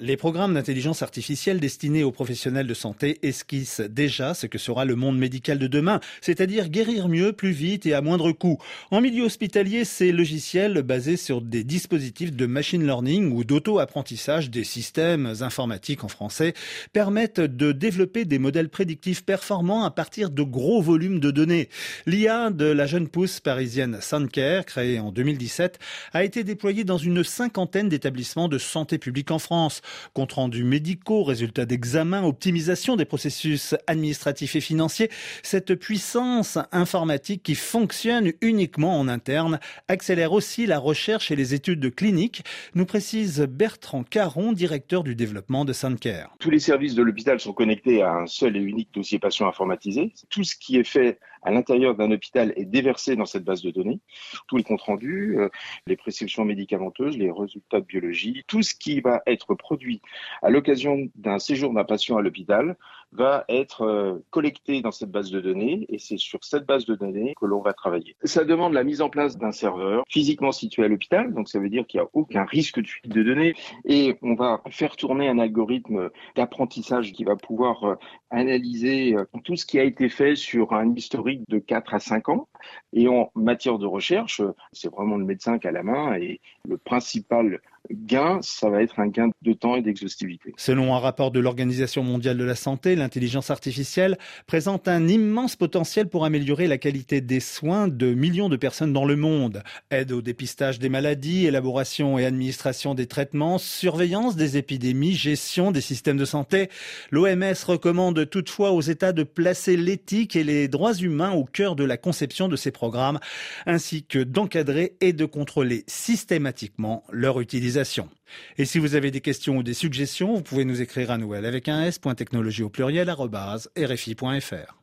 Les programmes d'intelligence artificielle destinés aux professionnels de santé esquissent déjà ce que sera le monde médical de demain, c'est-à-dire guérir mieux, plus vite et à moindre coût. En milieu hospitalier, ces logiciels basés sur des dispositifs de machine learning ou d'auto-apprentissage des systèmes informatiques en français permettent de développer des modèles prédictifs performants à partir de gros volumes de données. L'IA de la jeune pousse parisienne Suncare, créée en 2017, a été déployée dans une cinquantaine d'établissements de santé publique en France. Compte rendus médicaux, résultats d'examens, optimisation des processus administratifs et financiers, cette puissance informatique qui fonctionne uniquement en interne accélère aussi la recherche et les études cliniques, nous précise Bertrand Caron, directeur du développement de Suncare. Tous les services de l'hôpital sont connectés à un seul et unique dossier patient informatisé. Tout ce qui est fait à l'intérieur d'un hôpital est déversé dans cette base de données. Tous les comptes rendus, euh, les prescriptions médicamenteuses, les résultats de biologie, tout ce qui va être produit à l'occasion d'un séjour d'un patient à l'hôpital va être euh, collecté dans cette base de données et c'est sur cette base de données que l'on va travailler. Ça demande la mise en place d'un serveur physiquement situé à l'hôpital, donc ça veut dire qu'il n'y a aucun risque de fuite de données et on va faire tourner un algorithme d'apprentissage qui va pouvoir euh, analyser tout ce qui a été fait sur un historique de 4 à 5 ans. Et en matière de recherche, c'est vraiment le médecin qui a la main et le principal gain, ça va être un gain de temps et d'exhaustivité. Selon un rapport de l'Organisation mondiale de la santé, l'intelligence artificielle présente un immense potentiel pour améliorer la qualité des soins de millions de personnes dans le monde. Aide au dépistage des maladies, élaboration et administration des traitements, surveillance des épidémies, gestion des systèmes de santé. L'OMS recommande toutefois aux États de placer l'éthique et les droits humains au cœur de la conception de ces programmes, ainsi que d'encadrer et de contrôler systématiquement leur utilisation. Et si vous avez des questions ou des suggestions, vous pouvez nous écrire à Noël avec un s.technologie au pluriel rfi.fr.